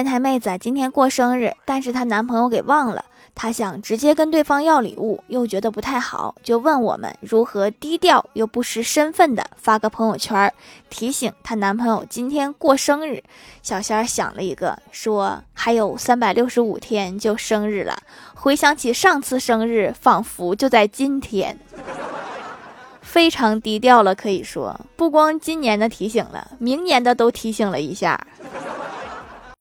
烟台妹子今天过生日但是她男朋友给忘了她想直接跟对方要礼物又觉得不太好就问我们如何低调又不失身份的发个朋友圈提醒她男朋友今天过生日。小仙儿想了一个说还有三百六十五天就生日了回想起上次生日仿佛就在今天。非常低调了可以说不光今年的提醒了明年的都提醒了一下